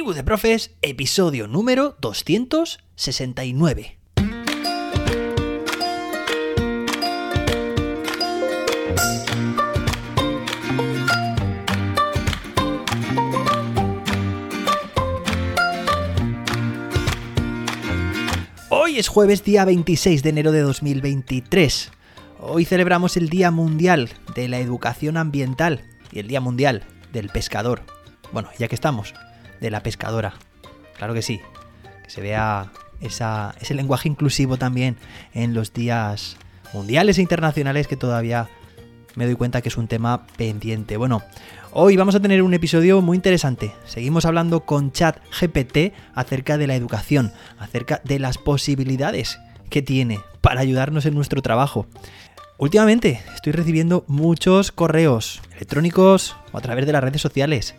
Tribu de Profes, episodio número 269. Hoy es jueves día 26 de enero de 2023. Hoy celebramos el Día Mundial de la Educación Ambiental y el Día Mundial del Pescador. Bueno, ya que estamos, de la pescadora. Claro que sí. Que se vea esa, ese lenguaje inclusivo también en los días mundiales e internacionales que todavía me doy cuenta que es un tema pendiente. Bueno, hoy vamos a tener un episodio muy interesante. Seguimos hablando con Chat GPT acerca de la educación, acerca de las posibilidades que tiene para ayudarnos en nuestro trabajo. Últimamente estoy recibiendo muchos correos electrónicos o a través de las redes sociales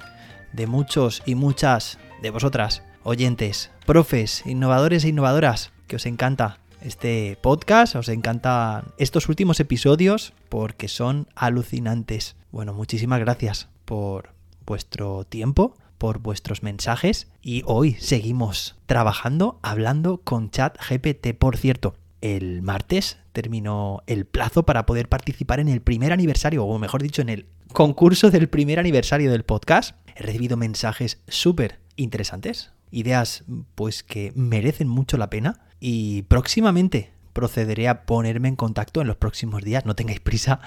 de muchos y muchas de vosotras, oyentes, profes, innovadores e innovadoras, que os encanta este podcast, os encantan estos últimos episodios porque son alucinantes. Bueno, muchísimas gracias por vuestro tiempo, por vuestros mensajes y hoy seguimos trabajando, hablando con Chat GPT. Por cierto, el martes terminó el plazo para poder participar en el primer aniversario, o mejor dicho, en el concurso del primer aniversario del podcast. He recibido mensajes súper interesantes, ideas pues que merecen mucho la pena y próximamente procederé a ponerme en contacto en los próximos días, no tengáis prisa,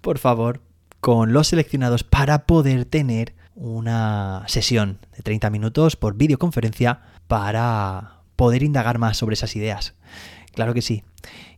por favor, con los seleccionados para poder tener una sesión de 30 minutos por videoconferencia para poder indagar más sobre esas ideas. Claro que sí.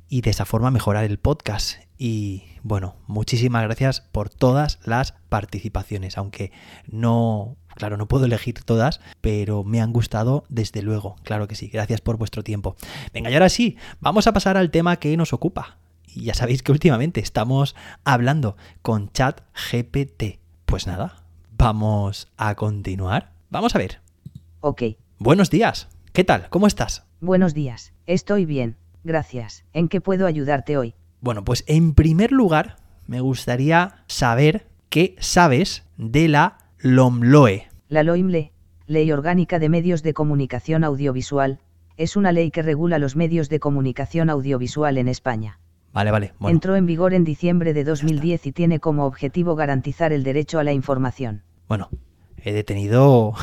Y de esa forma mejorar el podcast y bueno, muchísimas gracias por todas las participaciones, aunque no, claro, no puedo elegir todas, pero me han gustado desde luego, claro que sí, gracias por vuestro tiempo. Venga, y ahora sí, vamos a pasar al tema que nos ocupa. Y ya sabéis que últimamente estamos hablando con Chat GPT. Pues nada, vamos a continuar. Vamos a ver. Ok. Buenos días. ¿Qué tal? ¿Cómo estás? Buenos días. Estoy bien. Gracias. ¿En qué puedo ayudarte hoy? Bueno, pues en primer lugar me gustaría saber qué sabes de la LOMLOE. La LOIMLE, Ley Orgánica de Medios de Comunicación Audiovisual, es una ley que regula los medios de comunicación audiovisual en España. Vale, vale. Bueno, Entró en vigor en diciembre de 2010 y tiene como objetivo garantizar el derecho a la información. bueno, he detenido...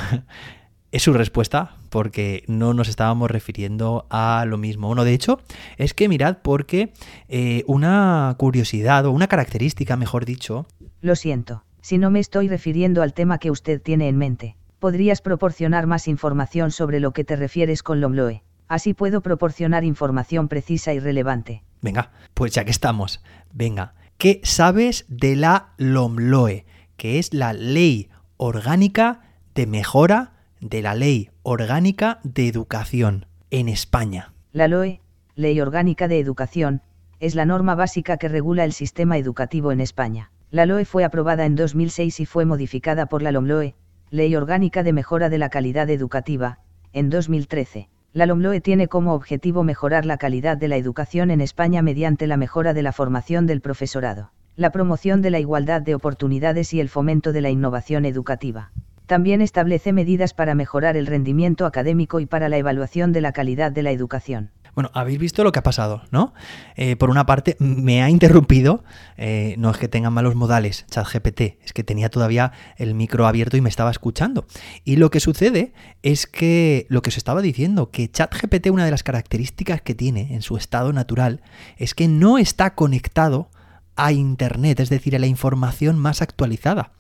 es su respuesta porque no nos estábamos refiriendo a lo mismo. Bueno, de hecho, es que mirad porque eh, una curiosidad o una característica, mejor dicho, Lo siento, si no me estoy refiriendo al tema que usted tiene en mente. ¿Podrías proporcionar más información sobre lo que te refieres con LOMLOE? Así puedo proporcionar información precisa y relevante. Venga, pues ya que estamos, venga, ¿qué sabes de la LOMLOE? Que es la Ley Orgánica de Mejora de la Ley Orgánica de Educación en España. La LOE, Ley Orgánica de Educación, es la norma básica que regula el sistema educativo en España. La LOE fue aprobada en 2006 y fue modificada por la LOMLOE, Ley Orgánica de Mejora de la Calidad Educativa, en 2013. La LOMLOE tiene como objetivo mejorar la calidad de la educación en España mediante la mejora de la formación del profesorado, la promoción de la igualdad de oportunidades y el fomento de la innovación educativa. También establece medidas para mejorar el rendimiento académico y para la evaluación de la calidad de la educación. Bueno, habéis visto lo que ha pasado, ¿no? Eh, por una parte, me ha interrumpido, eh, no es que tenga malos modales, ChatGPT, es que tenía todavía el micro abierto y me estaba escuchando. Y lo que sucede es que lo que os estaba diciendo, que ChatGPT, una de las características que tiene en su estado natural, es que no está conectado a Internet, es decir, a la información más actualizada.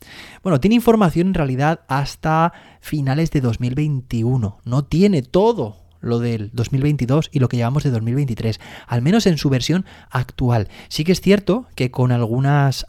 Bueno, tiene información en realidad hasta finales de 2021, no tiene todo lo del 2022 y lo que llevamos de 2023, al menos en su versión actual. Sí que es cierto que con algunos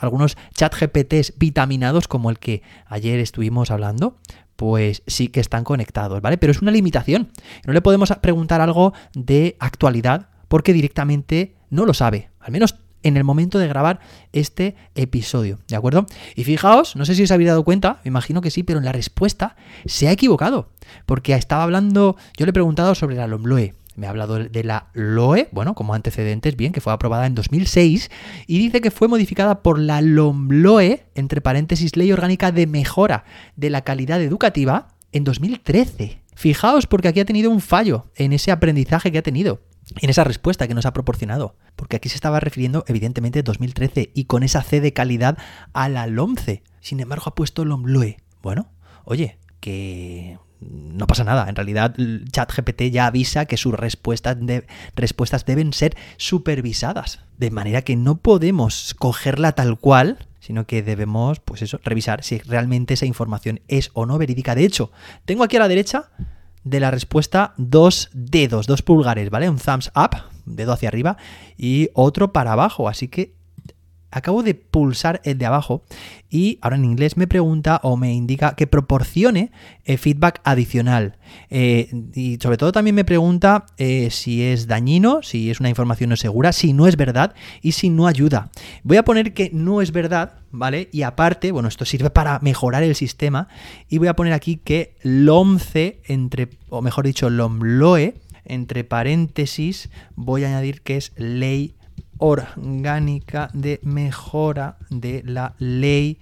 chat GPTs vitaminados como el que ayer estuvimos hablando, pues sí que están conectados, ¿vale? Pero es una limitación. No le podemos preguntar algo de actualidad porque directamente no lo sabe. Al menos en el momento de grabar este episodio, ¿de acuerdo? Y fijaos, no sé si os habéis dado cuenta, me imagino que sí, pero en la respuesta se ha equivocado, porque estaba hablando, yo le he preguntado sobre la LOMLOE, me ha hablado de la LOE, bueno, como antecedentes, bien, que fue aprobada en 2006, y dice que fue modificada por la LOMLOE, entre paréntesis, Ley Orgánica de Mejora de la Calidad Educativa, en 2013. Fijaos porque aquí ha tenido un fallo en ese aprendizaje que ha tenido, en esa respuesta que nos ha proporcionado, porque aquí se estaba refiriendo evidentemente a 2013 y con esa C de calidad a la LOMCE. Sin embargo ha puesto LOMLOE. Bueno, oye, que no pasa nada. En realidad, ChatGPT ya avisa que sus respuestas, respuestas deben ser supervisadas. De manera que no podemos cogerla tal cual, sino que debemos, pues eso, revisar si realmente esa información es o no verídica. De hecho, tengo aquí a la derecha de la respuesta dos dedos, dos pulgares, ¿vale? Un thumbs up, dedo hacia arriba, y otro para abajo. Así que acabo de pulsar el de abajo y ahora en inglés me pregunta o me indica que proporcione eh, feedback adicional. Eh, y sobre todo también me pregunta eh, si es dañino, si es una información no segura, si no es verdad y si no ayuda. Voy a poner que no es verdad, ¿vale? Y aparte, bueno, esto sirve para mejorar el sistema y voy a poner aquí que LOMCE, entre, o mejor dicho, LOMLOE, entre paréntesis, voy a añadir que es ley orgánica de mejora de la ley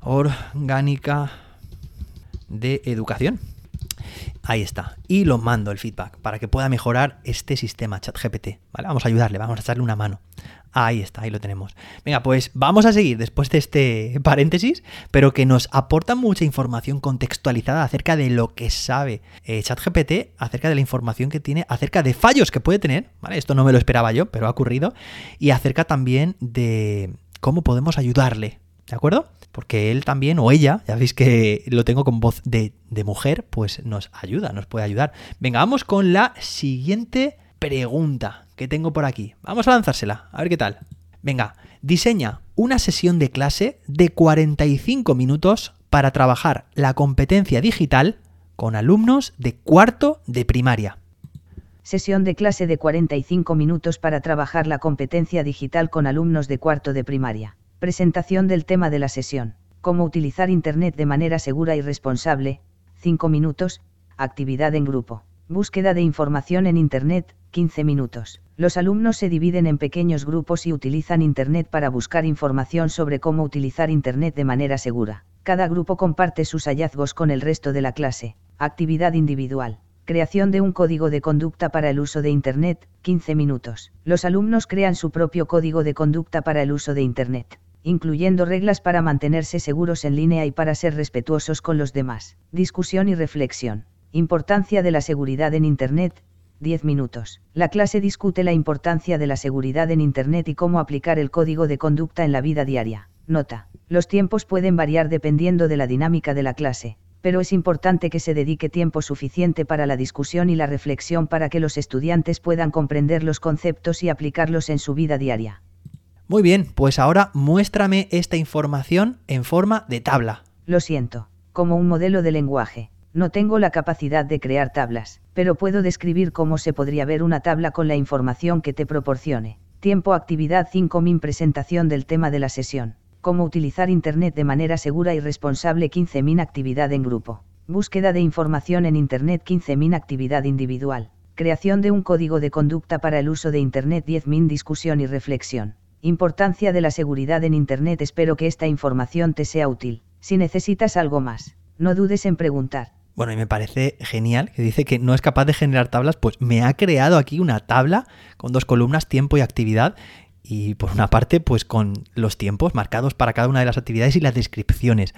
orgánica de educación. Ahí está. Y lo mando el feedback para que pueda mejorar este sistema ChatGPT. ¿vale? Vamos a ayudarle, vamos a echarle una mano. Ahí está, ahí lo tenemos. Venga, pues vamos a seguir después de este paréntesis, pero que nos aporta mucha información contextualizada acerca de lo que sabe eh, ChatGPT, acerca de la información que tiene, acerca de fallos que puede tener, ¿vale? Esto no me lo esperaba yo, pero ha ocurrido, y acerca también de cómo podemos ayudarle, ¿de acuerdo? Porque él también, o ella, ya veis que lo tengo con voz de, de mujer, pues nos ayuda, nos puede ayudar. Venga, vamos con la siguiente pregunta que tengo por aquí. Vamos a lanzársela, a ver qué tal. Venga, diseña una sesión de clase de 45 minutos para trabajar la competencia digital con alumnos de cuarto de primaria. Sesión de clase de 45 minutos para trabajar la competencia digital con alumnos de cuarto de primaria. Presentación del tema de la sesión. Cómo utilizar Internet de manera segura y responsable. 5 minutos. Actividad en grupo. Búsqueda de información en Internet, 15 minutos. Los alumnos se dividen en pequeños grupos y utilizan Internet para buscar información sobre cómo utilizar Internet de manera segura. Cada grupo comparte sus hallazgos con el resto de la clase. Actividad individual. Creación de un código de conducta para el uso de Internet, 15 minutos. Los alumnos crean su propio código de conducta para el uso de Internet, incluyendo reglas para mantenerse seguros en línea y para ser respetuosos con los demás. Discusión y reflexión. Importancia de la seguridad en Internet, 10 minutos. La clase discute la importancia de la seguridad en Internet y cómo aplicar el código de conducta en la vida diaria. Nota. Los tiempos pueden variar dependiendo de la dinámica de la clase, pero es importante que se dedique tiempo suficiente para la discusión y la reflexión para que los estudiantes puedan comprender los conceptos y aplicarlos en su vida diaria. Muy bien, pues ahora muéstrame esta información en forma de tabla. Lo siento, como un modelo de lenguaje. No tengo la capacidad de crear tablas, pero puedo describir cómo se podría ver una tabla con la información que te proporcione. Tiempo actividad 5 min presentación del tema de la sesión. Cómo utilizar Internet de manera segura y responsable 15 min actividad en grupo. Búsqueda de información en Internet 15 min actividad individual. Creación de un código de conducta para el uso de Internet 10 min discusión y reflexión. Importancia de la seguridad en Internet espero que esta información te sea útil. Si necesitas algo más, no dudes en preguntar. Bueno, y me parece genial que dice que no es capaz de generar tablas, pues me ha creado aquí una tabla con dos columnas, tiempo y actividad. Y por una parte, pues con los tiempos marcados para cada una de las actividades y las descripciones.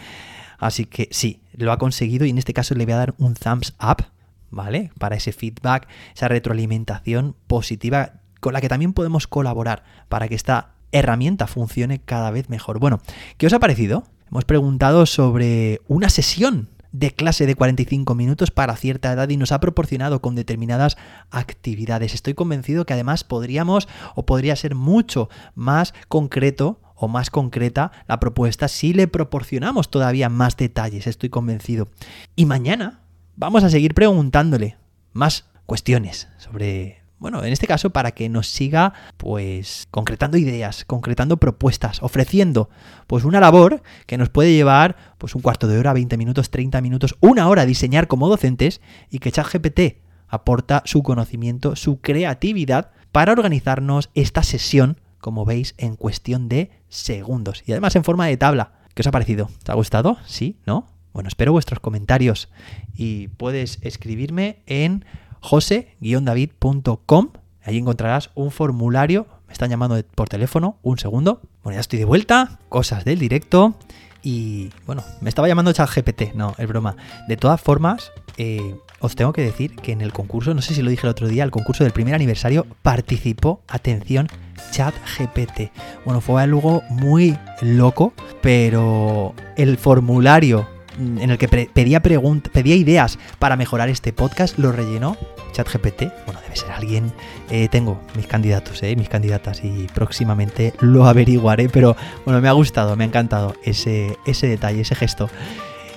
Así que sí, lo ha conseguido y en este caso le voy a dar un thumbs up, ¿vale? Para ese feedback, esa retroalimentación positiva con la que también podemos colaborar para que esta herramienta funcione cada vez mejor. Bueno, ¿qué os ha parecido? Hemos preguntado sobre una sesión de clase de 45 minutos para cierta edad y nos ha proporcionado con determinadas actividades. Estoy convencido que además podríamos o podría ser mucho más concreto o más concreta la propuesta si le proporcionamos todavía más detalles, estoy convencido. Y mañana vamos a seguir preguntándole más cuestiones sobre bueno, en este caso para que nos siga pues concretando ideas, concretando propuestas, ofreciendo pues una labor que nos puede llevar pues un cuarto de hora, 20 minutos, 30 minutos, una hora a diseñar como docentes y que ChatGPT aporta su conocimiento, su creatividad para organizarnos esta sesión, como veis, en cuestión de segundos y además en forma de tabla. ¿Qué os ha parecido? ¿Te ha gustado? ¿Sí? ¿No? Bueno, espero vuestros comentarios y puedes escribirme en jose-david.com. Ahí encontrarás un formulario. Me están llamando por teléfono. Un segundo. Bueno, ya estoy de vuelta. Cosas del directo. Y bueno, me estaba llamando ChatGPT. No, es broma. De todas formas, eh, os tengo que decir que en el concurso, no sé si lo dije el otro día, el concurso del primer aniversario participó, atención, ChatGPT. Bueno, fue algo muy loco, pero el formulario en el que pedía, pedía ideas para mejorar este podcast, lo rellenó ChatGPT. Bueno, debe ser alguien. Eh, tengo mis candidatos, eh, mis candidatas, y próximamente lo averiguaré. Pero bueno, me ha gustado, me ha encantado ese, ese detalle, ese gesto.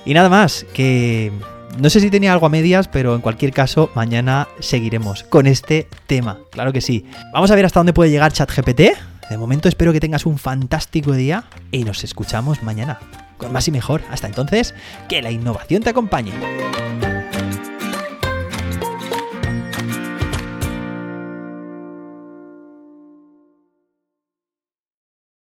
Y nada más, que no sé si tenía algo a medias, pero en cualquier caso, mañana seguiremos con este tema. Claro que sí. Vamos a ver hasta dónde puede llegar ChatGPT. De momento espero que tengas un fantástico día y nos escuchamos mañana. Con más y mejor. Hasta entonces, que la innovación te acompañe.